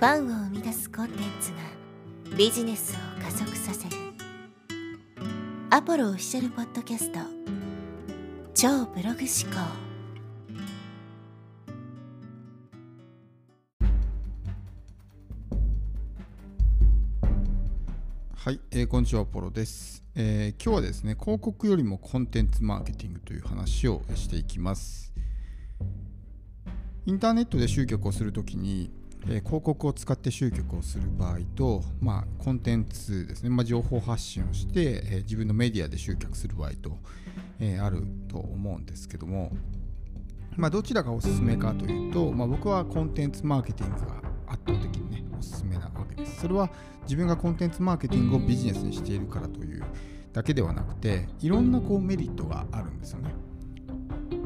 ファンを生み出すコンテンツがビジネスを加速させる。アポロオフィシャルポッドキャスト。超ブログ思考。はい、えー、こんにちは、アポロです、えー、今日はですね、広告よりもコンテンツマーケティングという話をしていきます。インターネットで集客をするときに、え広告を使って集客をする場合と、まあ、コンテンツですね、まあ、情報発信をして、え自分のメディアで集客する場合と、えあると思うんですけども、まあ、どちらがおすすめかというと、まあ、僕はコンテンツマーケティングが圧倒的にね、おすすめなわけです。それは自分がコンテンツマーケティングをビジネスにしているからというだけではなくて、いろんなこうメリットがあるんですよね。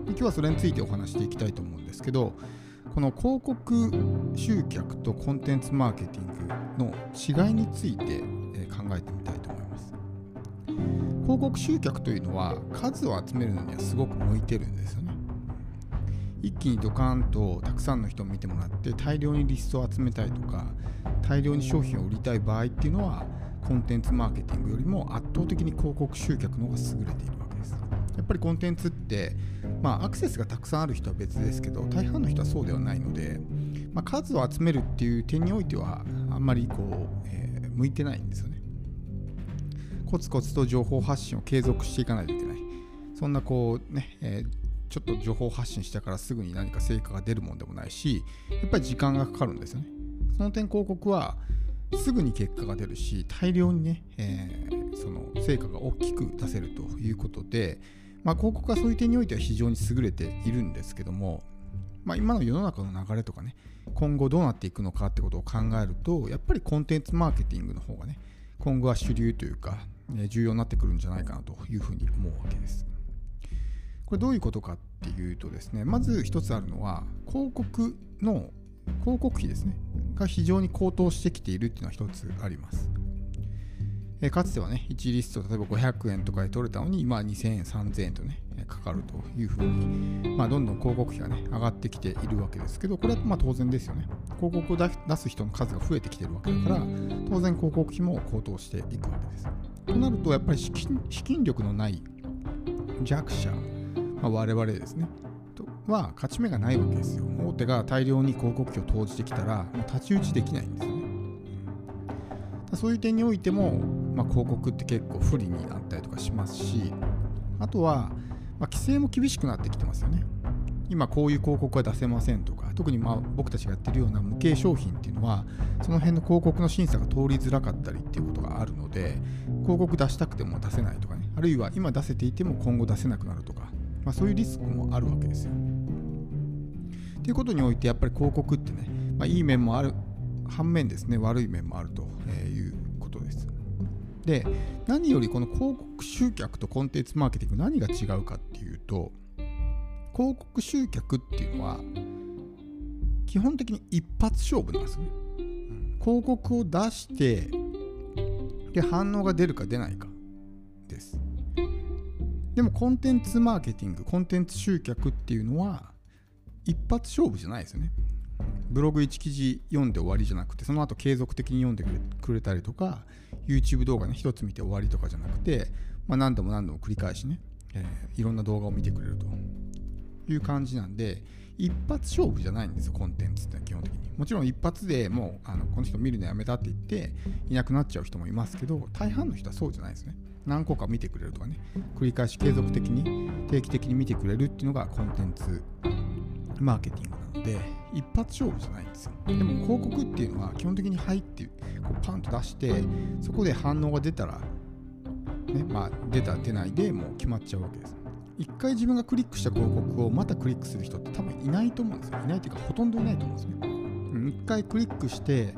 で今日はそれについてお話していきたいと思うんですけど、この広告集客とコンテンツマーケティングの違いについて考えてみたいと思います。広告集客というのは数を集めるのにはすごく向いてるんですよね。一気にドカーンとたくさんの人を見てもらって大量にリストを集めたいとか大量に商品を売りたい場合っていうのはコンテンツマーケティングよりも圧倒的に広告集客の方が優れているわけです。やっぱりコンテンツってまあ、アクセスがたくさんある人は別ですけど大半の人はそうではないので、まあ、数を集めるっていう点においてはあんまりこう、えー、向いてないんですよね。コツコツと情報発信を継続していかないといけない。そんなこうね、えー、ちょっと情報発信したからすぐに何か成果が出るもんでもないしやっぱり時間がかかるんですよね。その点広告はすぐに結果が出るし大量にね、えー、その成果が大きく出せるということでまあ、広告はそういう点においては非常に優れているんですけども、まあ、今の世の中の流れとかね、今後どうなっていくのかってことを考えると、やっぱりコンテンツマーケティングの方がね、今後は主流というか、重要になってくるんじゃないかなというふうに思うわけです。これどういうことかっていうとですね、まず一つあるのは、広告の広告費ですね、が非常に高騰してきているっていうのは一つあります。えかつてはね、1リスト、例えば500円とかで取れたのに、まあ、2000円、3000円とね、かかるというふうに、まあ、どんどん広告費がね、上がってきているわけですけど、これはまあ当然ですよね。広告を出す人の数が増えてきてるわけだから、当然広告費も高騰していくわけです。となると、やっぱり資金力のない弱者、まあ、我々ですね、は勝ち目がないわけですよ。大手が大量に広告費を投じてきたら、もう太刀打ちできないんですよね。そういう点においても、まあ、広告って結構不利になったりとかしますしあとは、まあ、規制も厳しくなってきてますよね今こういう広告は出せませんとか特にまあ僕たちがやってるような無形商品っていうのはその辺の広告の審査が通りづらかったりっていうことがあるので広告出したくても出せないとかねあるいは今出せていても今後出せなくなるとか、まあ、そういうリスクもあるわけですよ。ということにおいてやっぱり広告ってね、まあ、いい面もある反面ですね悪い面もあるという。で何よりこの広告集客とコンテンツマーケティング何が違うかっていうと広告集客っていうのは基本的に一発勝負なんですね。広告を出してで反応が出るか出ないかです。でもコンテンツマーケティングコンテンツ集客っていうのは一発勝負じゃないですよね。ブログ1記事読んで終わりじゃなくてその後継続的に読んでくれたりとか YouTube 動画ね一つ見て終わりとかじゃなくて、まあ、何度も何度も繰り返しね、えー、いろんな動画を見てくれるという感じなんで一発勝負じゃないんですよコンテンツって基本的に。もちろん一発でもうあのこの人見るのやめたって言っていなくなっちゃう人もいますけど大半の人はそうじゃないですね。何個か見てくれるとかね繰り返し継続的に定期的に見てくれるっていうのがコンテンツマーケティングなので一発勝負じゃないんですよ。でも広告っていうのは基本的に入ってこうパンと出してそこで反応が出たらねまあ出た出ないでもう決まっちゃうわけです。一回自分がクリックした広告をまたクリックする人って多分いないと思うんですよ。いないというかほとんどいないと思うんですね。一回クリックして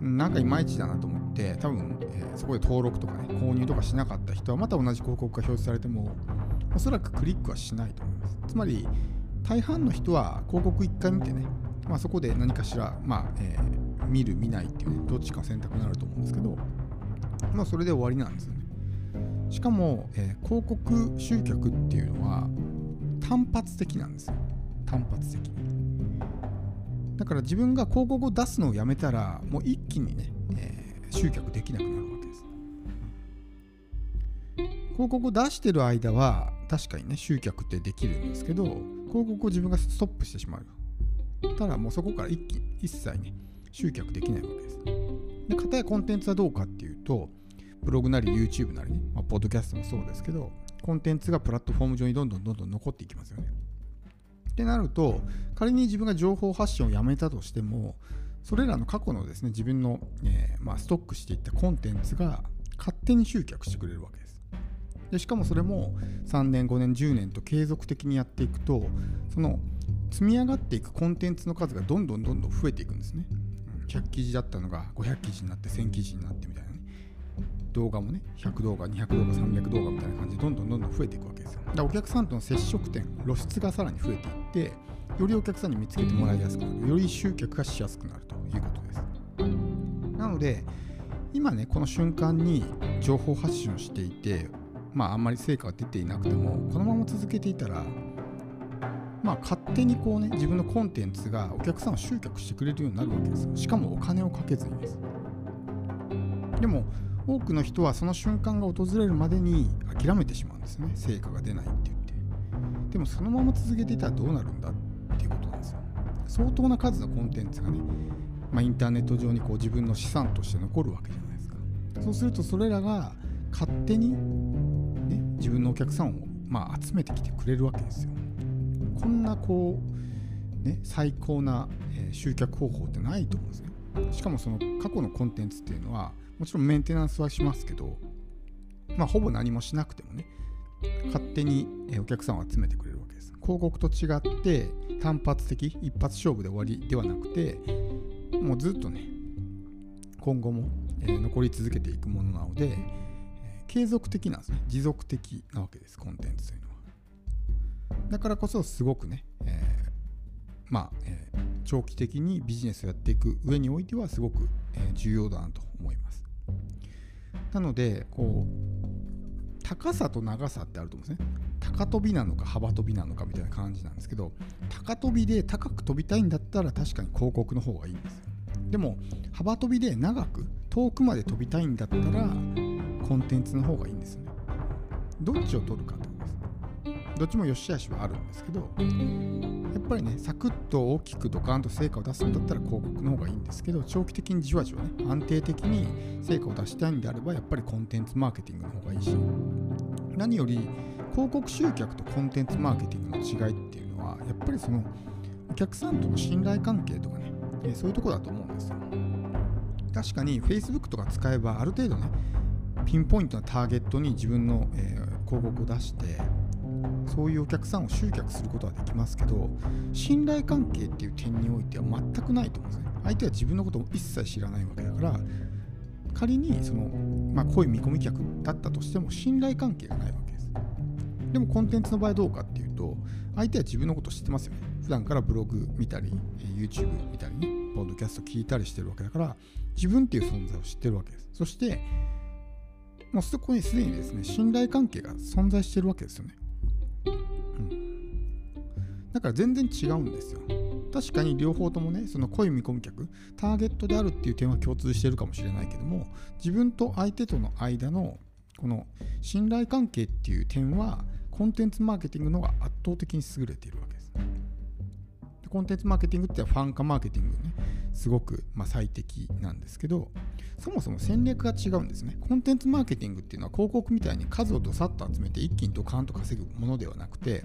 なんかいまいちだなと思って多分、えー、そこで登録とかね購入とかしなかった人はまた同じ広告が表示されてもおそらくクリックはしないと思います。つまり大半の人は広告1回見てね、まあ、そこで何かしら、まあえー、見る見ないっていうねどっちか選択になると思うんですけど、まあ、それで終わりなんですよね。しかも、えー、広告集客っていうのは単発的なんですよ。単発的に。だから自分が広告を出すのをやめたらもう一気にね、えー、集客できなくなるわけです。広告を出してる間は確かにね集客ってできるんですけど広告を自分がストップしてしまう。ただもうそこから一気一切ね集客できないわけです。で片やコンテンツはどうかっていうとブログなり YouTube なりね、まあ、ポッドキャストもそうですけどコンテンツがプラットフォーム上にどんどんどんどん残っていきますよね。ってなると仮に自分が情報発信をやめたとしてもそれらの過去のですね自分の、えー、まあ、ストックしていったコンテンツが勝手に集客してくれるわけです。でしかもそれも3年5年10年と継続的にやっていくとその積み上がっていくコンテンツの数がどんどんどんどん増えていくんですね。100記事だったのが500記事になって1000記事になってみたいなね。動画もね100動画200動画300動画みたいな感じでどんどんどんどん増えていくわけですよ。だからお客さんとの接触点露出がさらに増えていってよりお客さんに見つけてもらいやすくなる。より集客がしやすくなるということです。なので今ねこの瞬間に情報発信をしていてまああんまり成果が出ていなくてもこのまま続けていたらまあ勝手にこうね自分のコンテンツがお客さんを集客してくれるようになるわけですよ。しかもお金をかけずにです。でも多くの人はその瞬間が訪れるまでに諦めてしまうんですね。成果が出ないって言って。でもそのまま続けていたらどうなるんだっていうことなんですよ。相当な数のコンテンツがね、まあ、インターネット上にこう自分の資産として残るわけじゃないですか。そうするとそれらが勝手に、分のお客さんを、まあ、集めてきてくれるわけですよこんなこう、ね、最高な、え、集客方法ってないと思うんですねしかもその過去のコンテンツっていうのはもちろんメンテナンスはしますけど、まあ、ほぼ何もしなくてもね、勝手にお客さんを集めてくれるわけです。広告と違って単発的、一発勝負で終わりではなくて、もうずっとね、今後も残り続けていくものなので、継続的なんですね。持続的なわけです、コンテンツというのは。だからこそすごくね、えー、まあ、えー、長期的にビジネスをやっていく上においてはすごく、え、重要だなと思います。なのでこう高さと長さってあると思うんですね高跳びなのか幅跳びなのかみたいな感じなんですけど高跳びで高く飛びたいんだったら確かに広告の方がいいんですでも幅跳びで長く遠くまで飛びたいんだったらコンテンツの方がいいんですよね。どっちを取るかってことです。どっちも良し悪しはあるんですけどやっぱりねサクッと大きくドカンと成果を出すんだったら広告の方がいいんですけど長期的にじわじわね安定的に成果を出したいんであればやっぱりコンテンツマーケティングの方がいいし何より広告集客とコンテンツマーケティングの違いっていうのはやっぱりそのお客さんとの信頼関係とかね、そういうとこだと思うんですよ。確かに Facebook とか使えばある程度ねピンポイントなターゲットに自分の、えー、広告を出してそういうお客さんを集客することはできますけど信頼関係っていう点においては全くないと思うんですね。相手は自分のことを一切知らないわけだから仮にその、まあ、濃い見込み客だったとしても信頼関係がないわけです。でもコンテンツの場合どうかっていうと相手は自分のことを知ってますよね。普段からブログ見たり YouTube 見たりねポッドキャスト聞いたりしてるわけだから自分っていう存在を知ってるわけです。そしてもうそこにすでにですね信頼関係が存在してるわけですよねだから全然違うんですよ。確かに両方ともね、その濃い見込み客、ターゲットであるっていう点は共通してるかもしれないけども、自分と相手との間のこの信頼関係っていう点は、コンテンツマーケティングの方が圧倒的に優れているわけです。コンテンツマーケティングってファン化マーケティングね、すごくま最適なんですけど、そもそも戦略が違うんですね。コンテンツマーケティングっていうのは広告みたいに数をどさっと集めて一気にドカンと稼ぐものではなくて、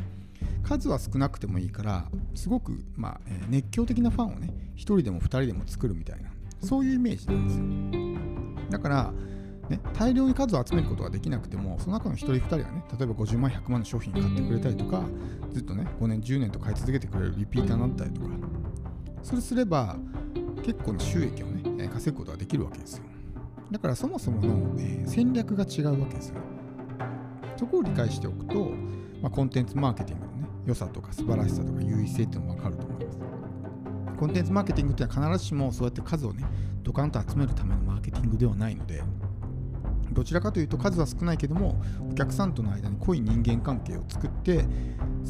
数は少なくてもいいからすごく、まあ、熱狂的なファンをね1人でも2人でも作るみたいなそういうイメージなんですよだから、ね、大量に数を集めることができなくてもその中の1人2人がね例えば50万100万の商品買ってくれたりとかずっとね5年10年と買い続けてくれるリピーターになったりとかそれすれば結構の収益をね稼ぐことができるわけですよ。だからそもそもの、え戦略が違うわけですよ。そこを理解しておくとまあ、コンテンツマーケティングのね良さとか素晴らしさとか優位性っていうのも分かると思います。コンテンツマーケティングっていうのは必ずしもそうやって数をねドカンと集めるためのマーケティングではないのでどちらかというと数は少ないけどもお客さんとの間に濃い人間関係を作って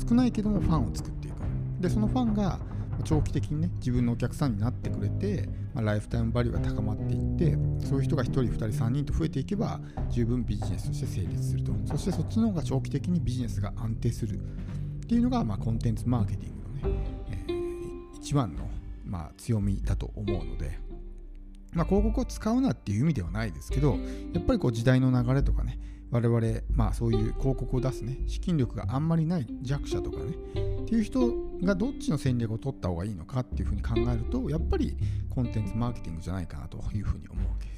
少ないけどもファンを作っていく。でそのファンが長期的にね自分のお客さんになってくれて、まあ、ライフタイムバリューが高まっていってそういう人が1人2人3人と増えていけば十分ビジネスとして成立すると。そしてそっちの方が長期的にビジネスが安定する。っていうのが、まあ、コンテンツマーケティングのね、えー、一番の、まあ、強みだと思うので、まあ、広告を使うなっていう意味ではないですけどやっぱりこう時代の流れとかね我々、まあ、そういう広告を出すね資金力があんまりない弱者とかねっていう人がどっちの戦略を取った方がいいのかっていうふうに考えるとやっぱりコンテンツマーケティングじゃないかなというふうに思うわけです。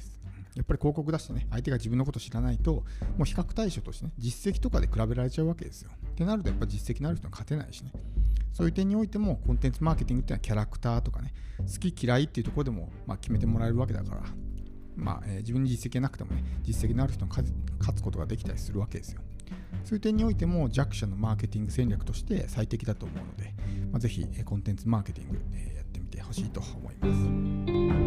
やっぱり広告出してね、相手が自分のこと知らないと、もう比較対象としてね、実績とかで比べられちゃうわけですよ。ってなると、やっぱ実績のある人は勝てないしね。そういう点においても、コンテンツマーケティングっていうのはキャラクターとかね、好き嫌いっていうところでも、まあ、決めてもらえるわけだから、まあ、自分に実績がなくてもね、実績のある人に勝つことができたりするわけですよ。そういう点においても弱者のマーケティング戦略として最適だと思うので、まあ、ぜひコンテンツマーケティングやってみてほしいと思います。